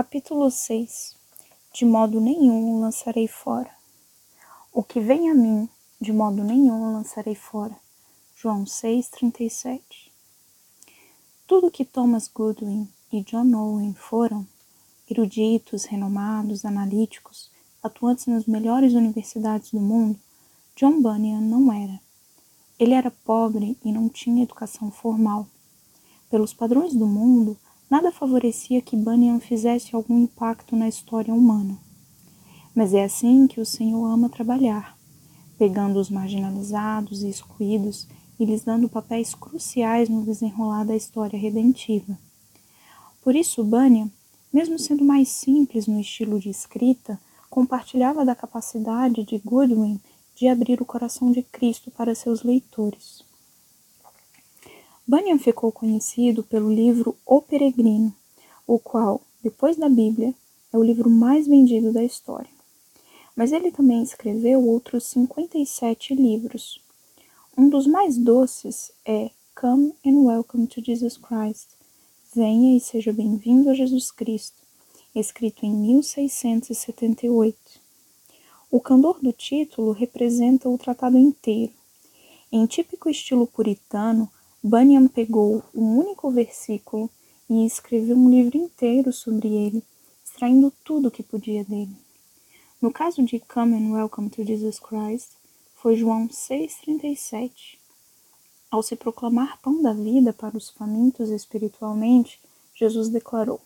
Capítulo 6 De modo nenhum o lançarei fora. O que vem a mim, de modo nenhum o lançarei fora. João 6,37 Tudo que Thomas Goodwin e John Owen foram, eruditos, renomados, analíticos, atuantes nas melhores universidades do mundo, John Bunyan não era. Ele era pobre e não tinha educação formal. Pelos padrões do mundo, nada favorecia que Bunyan fizesse algum impacto na história humana. Mas é assim que o Senhor ama trabalhar, pegando os marginalizados e excluídos e lhes dando papéis cruciais no desenrolar da história redentiva. Por isso, Bunyan, mesmo sendo mais simples no estilo de escrita, compartilhava da capacidade de Goodwin de abrir o coração de Cristo para seus leitores. Bunyan ficou conhecido pelo livro O Peregrino, o qual, depois da Bíblia, é o livro mais vendido da história. Mas ele também escreveu outros 57 livros. Um dos mais doces é Come and Welcome to Jesus Christ. Venha e seja bem-vindo a Jesus Cristo, escrito em 1678. O candor do título representa o tratado inteiro. Em típico estilo puritano, Bunyan pegou um único versículo e escreveu um livro inteiro sobre ele, extraindo tudo o que podia dele. No caso de Come and Welcome to Jesus Christ, foi João 6,37. Ao se proclamar pão da vida para os famintos espiritualmente, Jesus declarou: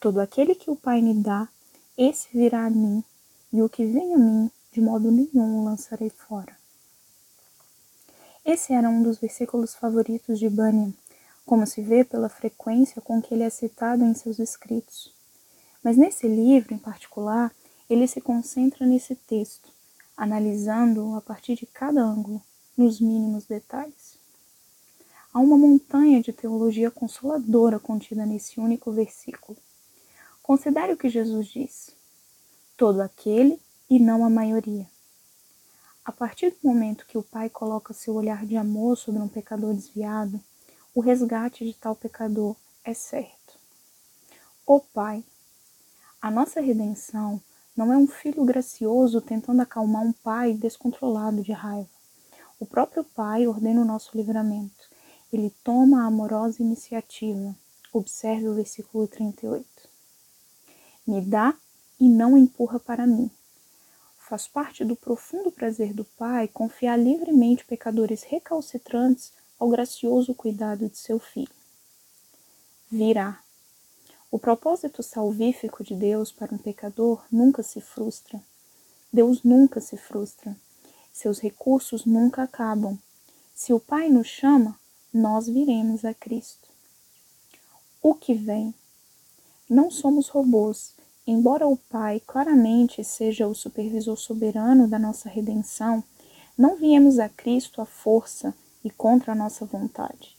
Todo aquele que o Pai me dá, esse virá a mim, e o que vem a mim, de modo nenhum o lançarei fora. Esse era um dos versículos favoritos de Bunyan, como se vê pela frequência com que ele é citado em seus escritos. Mas nesse livro, em particular, ele se concentra nesse texto, analisando-o a partir de cada ângulo, nos mínimos detalhes. Há uma montanha de teologia consoladora contida nesse único versículo. Considere o que Jesus diz: todo aquele e não a maioria. A partir do momento que o Pai coloca seu olhar de amor sobre um pecador desviado, o resgate de tal pecador é certo. O Pai, a nossa redenção não é um filho gracioso tentando acalmar um pai descontrolado de raiva. O próprio Pai ordena o nosso livramento. Ele toma a amorosa iniciativa. Observe o versículo 38. Me dá e não empurra para mim. Faz parte do profundo prazer do Pai confiar livremente pecadores recalcitrantes ao gracioso cuidado de seu filho. Virá. O propósito salvífico de Deus para um pecador nunca se frustra. Deus nunca se frustra. Seus recursos nunca acabam. Se o Pai nos chama, nós viremos a Cristo. O que vem? Não somos robôs Embora o Pai claramente seja o supervisor soberano da nossa redenção, não viemos a Cristo à força e contra a nossa vontade.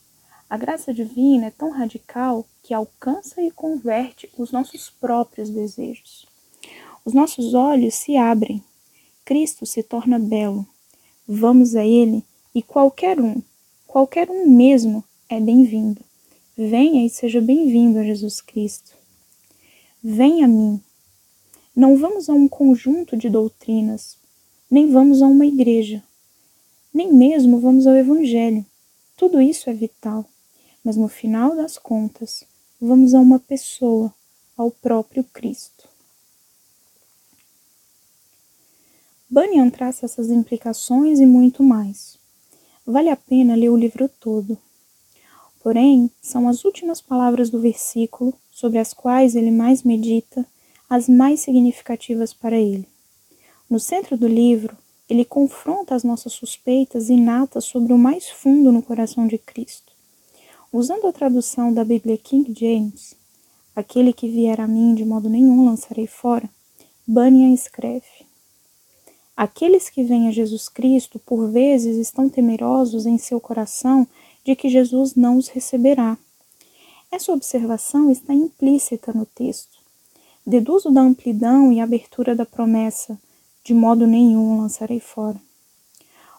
A graça divina é tão radical que alcança e converte os nossos próprios desejos. Os nossos olhos se abrem, Cristo se torna belo. Vamos a Ele e qualquer um, qualquer um mesmo, é bem-vindo. Venha e seja bem-vindo a Jesus Cristo. Vem a mim. Não vamos a um conjunto de doutrinas, nem vamos a uma igreja, nem mesmo vamos ao Evangelho. Tudo isso é vital, mas no final das contas, vamos a uma pessoa, ao próprio Cristo. Bunyan traça essas implicações e muito mais. Vale a pena ler o livro todo. Porém, são as últimas palavras do versículo sobre as quais ele mais medita, as mais significativas para ele. No centro do livro, ele confronta as nossas suspeitas inatas sobre o mais fundo no coração de Cristo. Usando a tradução da Bíblia King James, aquele que vier a mim de modo nenhum lançarei fora, Bunyan escreve: Aqueles que vêm a Jesus Cristo, por vezes, estão temerosos em seu coração de que Jesus não os receberá. Essa observação está implícita no texto. Deduzo da amplidão e abertura da promessa, de modo nenhum lançarei fora.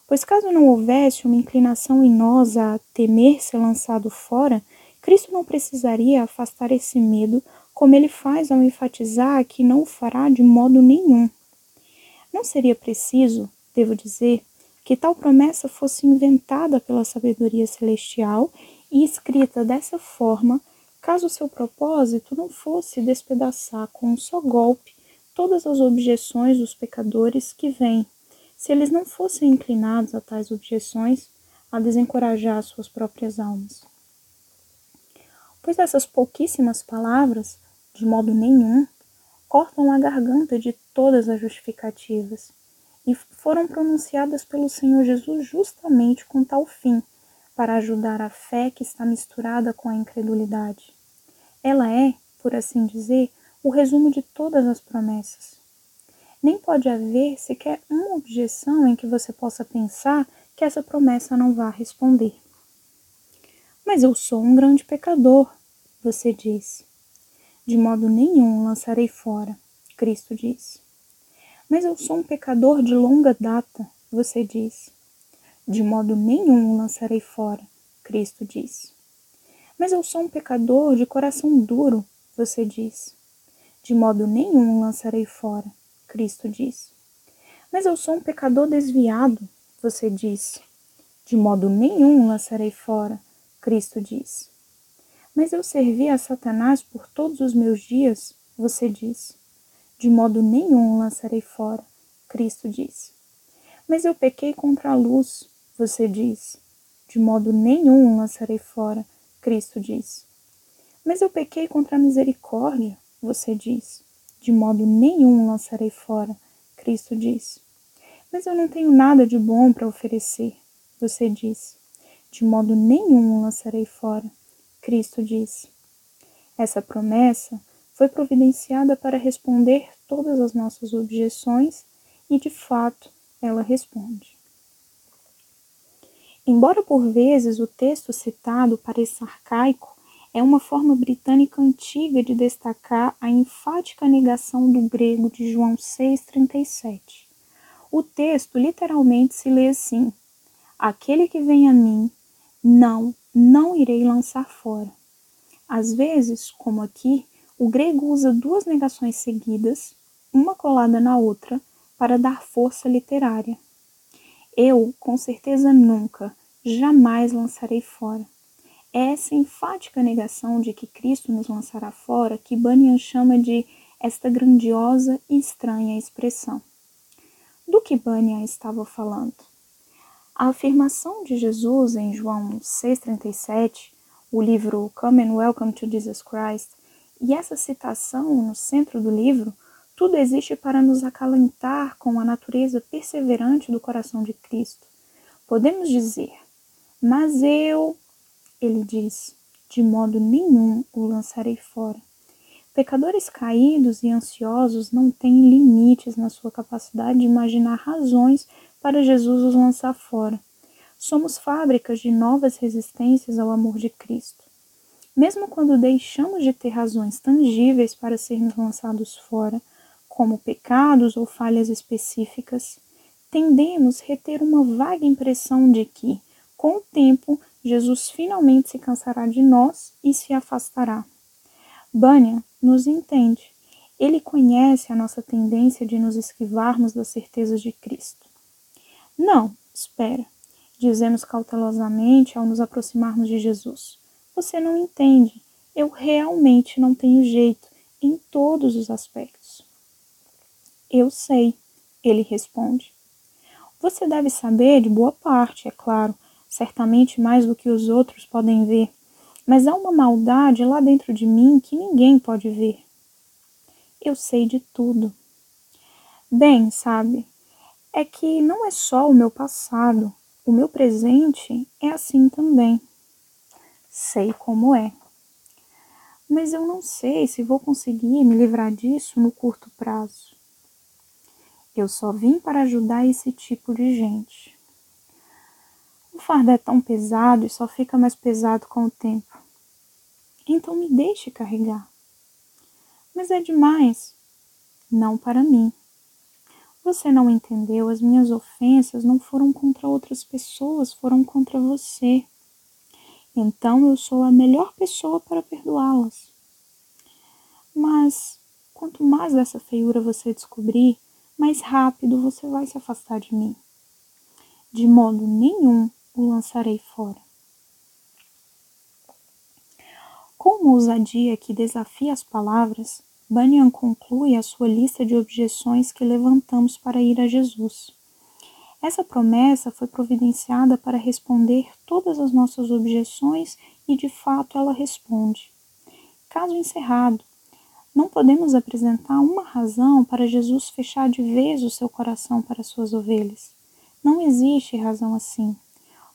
Pois caso não houvesse uma inclinação em nós a temer ser lançado fora, Cristo não precisaria afastar esse medo como ele faz ao enfatizar que não o fará de modo nenhum. Não seria preciso, devo dizer, que tal promessa fosse inventada pela sabedoria celestial e escrita dessa forma, caso seu propósito não fosse despedaçar com um só golpe todas as objeções dos pecadores que vêm, se eles não fossem inclinados a tais objeções, a desencorajar suas próprias almas. Pois essas pouquíssimas palavras, de modo nenhum, cortam a garganta de todas as justificativas e foram pronunciadas pelo Senhor Jesus justamente com tal fim, para ajudar a fé que está misturada com a incredulidade. Ela é, por assim dizer, o resumo de todas as promessas. Nem pode haver sequer uma objeção em que você possa pensar que essa promessa não vá responder. Mas eu sou um grande pecador, você diz. De modo nenhum lançarei fora, Cristo diz. Mas eu sou um pecador de longa data, você diz. De modo nenhum lançarei fora, Cristo diz. Mas eu sou um pecador de coração duro, você diz. De modo nenhum lançarei fora, Cristo diz. Mas eu sou um pecador desviado, você diz. De modo nenhum lançarei fora, Cristo diz. Mas eu servi a Satanás por todos os meus dias, você diz de modo nenhum lançarei fora. Cristo diz. Mas eu pequei contra a luz, você diz. De modo nenhum lançarei fora. Cristo diz. Mas eu pequei contra a misericórdia, você diz. De modo nenhum lançarei fora. Cristo diz. Mas eu não tenho nada de bom para oferecer, você diz. De modo nenhum lançarei fora. Cristo diz. Essa promessa foi providenciada para responder todas as nossas objeções e, de fato, ela responde. Embora por vezes o texto citado pareça arcaico, é uma forma britânica antiga de destacar a enfática negação do grego de João 6,37. O texto literalmente se lê assim: Aquele que vem a mim, não, não irei lançar fora. Às vezes, como aqui, o grego usa duas negações seguidas, uma colada na outra, para dar força literária. Eu, com certeza nunca, jamais lançarei fora. É essa enfática negação de que Cristo nos lançará fora que Bunyan chama de esta grandiosa e estranha expressão. Do que Bunyan estava falando? A afirmação de Jesus em João 6,37, o livro Come and Welcome to Jesus Christ, e essa citação no centro do livro, tudo existe para nos acalentar com a natureza perseverante do coração de Cristo. Podemos dizer, mas eu, ele diz, de modo nenhum o lançarei fora. Pecadores caídos e ansiosos não têm limites na sua capacidade de imaginar razões para Jesus os lançar fora. Somos fábricas de novas resistências ao amor de Cristo. Mesmo quando deixamos de ter razões tangíveis para sermos lançados fora, como pecados ou falhas específicas, tendemos a reter uma vaga impressão de que, com o tempo, Jesus finalmente se cansará de nós e se afastará. Bunyan nos entende. Ele conhece a nossa tendência de nos esquivarmos das certezas de Cristo. Não, espera, dizemos cautelosamente ao nos aproximarmos de Jesus. Você não entende. Eu realmente não tenho jeito em todos os aspectos. Eu sei, ele responde. Você deve saber de boa parte, é claro, certamente mais do que os outros podem ver, mas há uma maldade lá dentro de mim que ninguém pode ver. Eu sei de tudo. Bem, sabe, é que não é só o meu passado, o meu presente é assim também. Sei como é. Mas eu não sei se vou conseguir me livrar disso no curto prazo. Eu só vim para ajudar esse tipo de gente. O fardo é tão pesado e só fica mais pesado com o tempo. Então me deixe carregar. Mas é demais. Não para mim. Você não entendeu, as minhas ofensas não foram contra outras pessoas, foram contra você então eu sou a melhor pessoa para perdoá-las. Mas quanto mais dessa feiura você descobrir, mais rápido você vai se afastar de mim. De modo nenhum o lançarei fora. Com uma ousadia que desafia as palavras, Bunyan conclui a sua lista de objeções que levantamos para ir a Jesus. Essa promessa foi providenciada para responder todas as nossas objeções e, de fato, ela responde. Caso encerrado, não podemos apresentar uma razão para Jesus fechar de vez o seu coração para suas ovelhas. Não existe razão assim.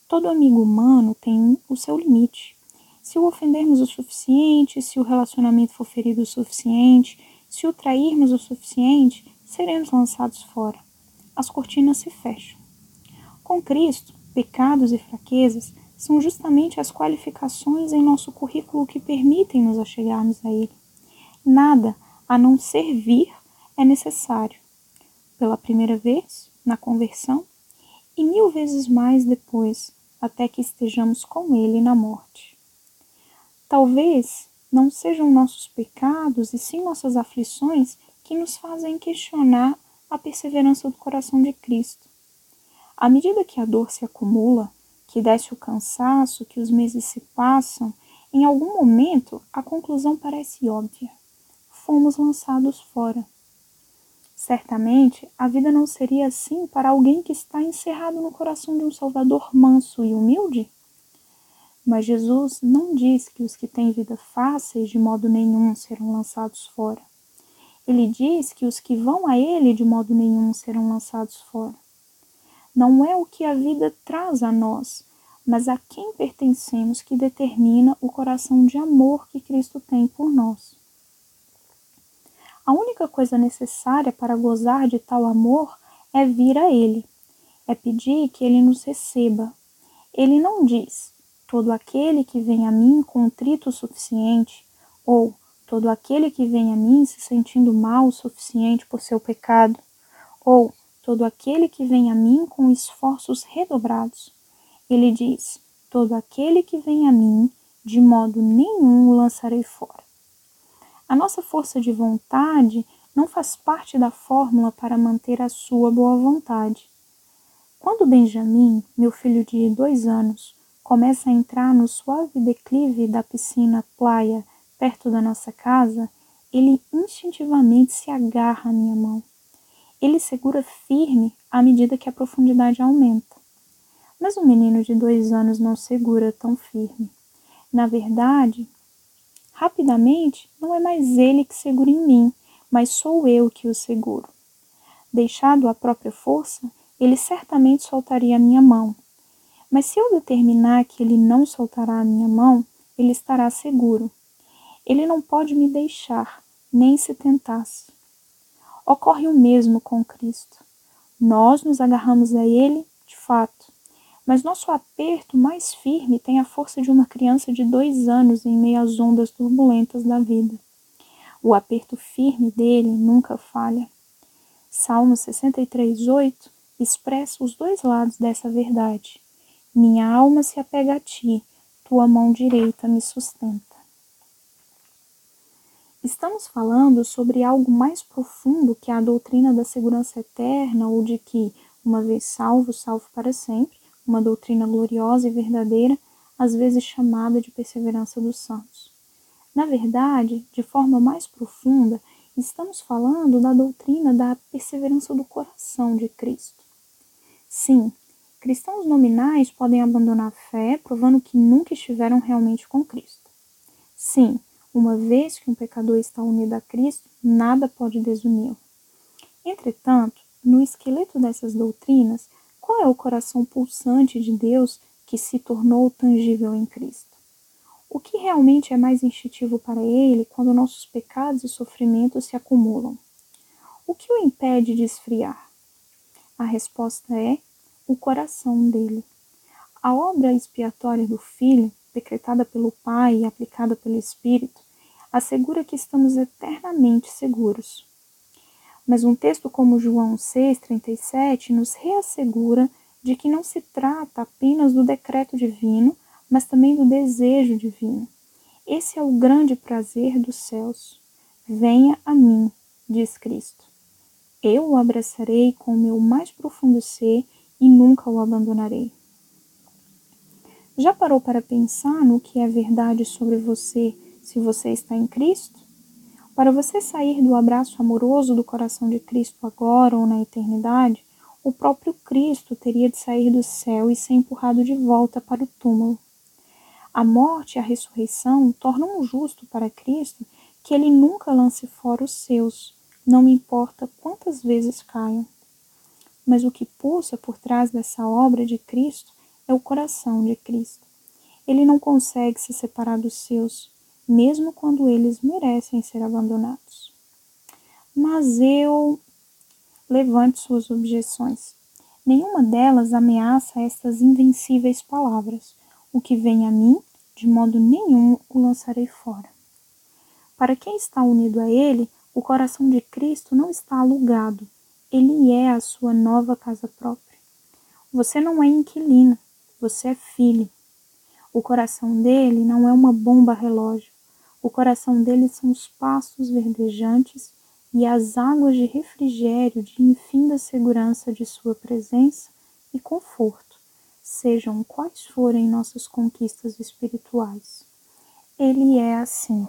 Todo amigo humano tem o seu limite. Se o ofendermos o suficiente, se o relacionamento for ferido o suficiente, se o trairmos o suficiente, seremos lançados fora. As cortinas se fecham. Com Cristo, pecados e fraquezas são justamente as qualificações em nosso currículo que permitem nos achegarmos a Ele. Nada a não servir é necessário. Pela primeira vez, na conversão, e mil vezes mais depois, até que estejamos com Ele na morte. Talvez não sejam nossos pecados e sim nossas aflições que nos fazem questionar a perseverança do coração de Cristo. À medida que a dor se acumula, que desce o cansaço, que os meses se passam, em algum momento a conclusão parece óbvia. Fomos lançados fora. Certamente a vida não seria assim para alguém que está encerrado no coração de um Salvador manso e humilde? Mas Jesus não diz que os que têm vida fáceis de modo nenhum serão lançados fora. Ele diz que os que vão a Ele de modo nenhum serão lançados fora. Não é o que a vida traz a nós, mas a quem pertencemos que determina o coração de amor que Cristo tem por nós. A única coisa necessária para gozar de tal amor é vir a Ele, é pedir que Ele nos receba. Ele não diz, todo aquele que vem a mim contrito o suficiente, ou todo aquele que vem a mim se sentindo mal o suficiente por seu pecado, ou todo aquele que vem a mim com esforços redobrados. Ele diz: todo aquele que vem a mim, de modo nenhum o lançarei fora. A nossa força de vontade não faz parte da fórmula para manter a sua boa vontade. Quando Benjamin, meu filho de dois anos, começa a entrar no suave declive da piscina playa perto da nossa casa, ele instintivamente se agarra à minha mão. Ele segura firme à medida que a profundidade aumenta. Mas um menino de dois anos não segura tão firme. Na verdade, rapidamente, não é mais ele que segura em mim, mas sou eu que o seguro. Deixado à própria força, ele certamente soltaria a minha mão, mas se eu determinar que ele não soltará a minha mão, ele estará seguro. Ele não pode me deixar, nem se tentasse. Ocorre o mesmo com Cristo. Nós nos agarramos a Ele, de fato, mas nosso aperto mais firme tem a força de uma criança de dois anos em meio às ondas turbulentas da vida. O aperto firme dele nunca falha. Salmo 63, 8 expressa os dois lados dessa verdade. Minha alma se apega a ti, tua mão direita me sustenta. Estamos falando sobre algo mais profundo que a doutrina da segurança eterna ou de que, uma vez salvo, salvo para sempre, uma doutrina gloriosa e verdadeira, às vezes chamada de perseverança dos santos. Na verdade, de forma mais profunda, estamos falando da doutrina da perseverança do coração de Cristo. Sim, Cristãos nominais podem abandonar a fé, provando que nunca estiveram realmente com Cristo. Sim, uma vez que um pecador está unido a Cristo, nada pode desuni-lo. Entretanto, no esqueleto dessas doutrinas, qual é o coração pulsante de Deus que se tornou tangível em Cristo? O que realmente é mais instintivo para ele quando nossos pecados e sofrimentos se acumulam? O que o impede de esfriar? A resposta é o coração dele. A obra expiatória do Filho, decretada pelo Pai e aplicada pelo Espírito, assegura que estamos eternamente seguros. Mas um texto como João 6,37 nos reassegura de que não se trata apenas do decreto divino, mas também do desejo divino. Esse é o grande prazer dos céus. Venha a mim, diz Cristo. Eu o abraçarei com o meu mais profundo ser e nunca o abandonarei. Já parou para pensar no que é verdade sobre você se você está em Cristo? Para você sair do abraço amoroso do coração de Cristo agora ou na eternidade, o próprio Cristo teria de sair do céu e ser empurrado de volta para o túmulo. A morte e a ressurreição tornam justo para Cristo que ele nunca lance fora os seus, não me importa quantas vezes caiam. Mas o que pulsa por trás dessa obra de Cristo é o coração de Cristo. Ele não consegue se separar dos seus, mesmo quando eles merecem ser abandonados. Mas eu levante suas objeções. Nenhuma delas ameaça estas invencíveis palavras. O que vem a mim, de modo nenhum o lançarei fora. Para quem está unido a Ele, o coração de Cristo não está alugado, ele é a sua nova casa própria. Você não é inquilino, você é filho. O coração dele não é uma bomba relógio. O coração dele são os pastos verdejantes e as águas de refrigério de infinda segurança de sua presença e conforto, sejam quais forem nossas conquistas espirituais. Ele é assim.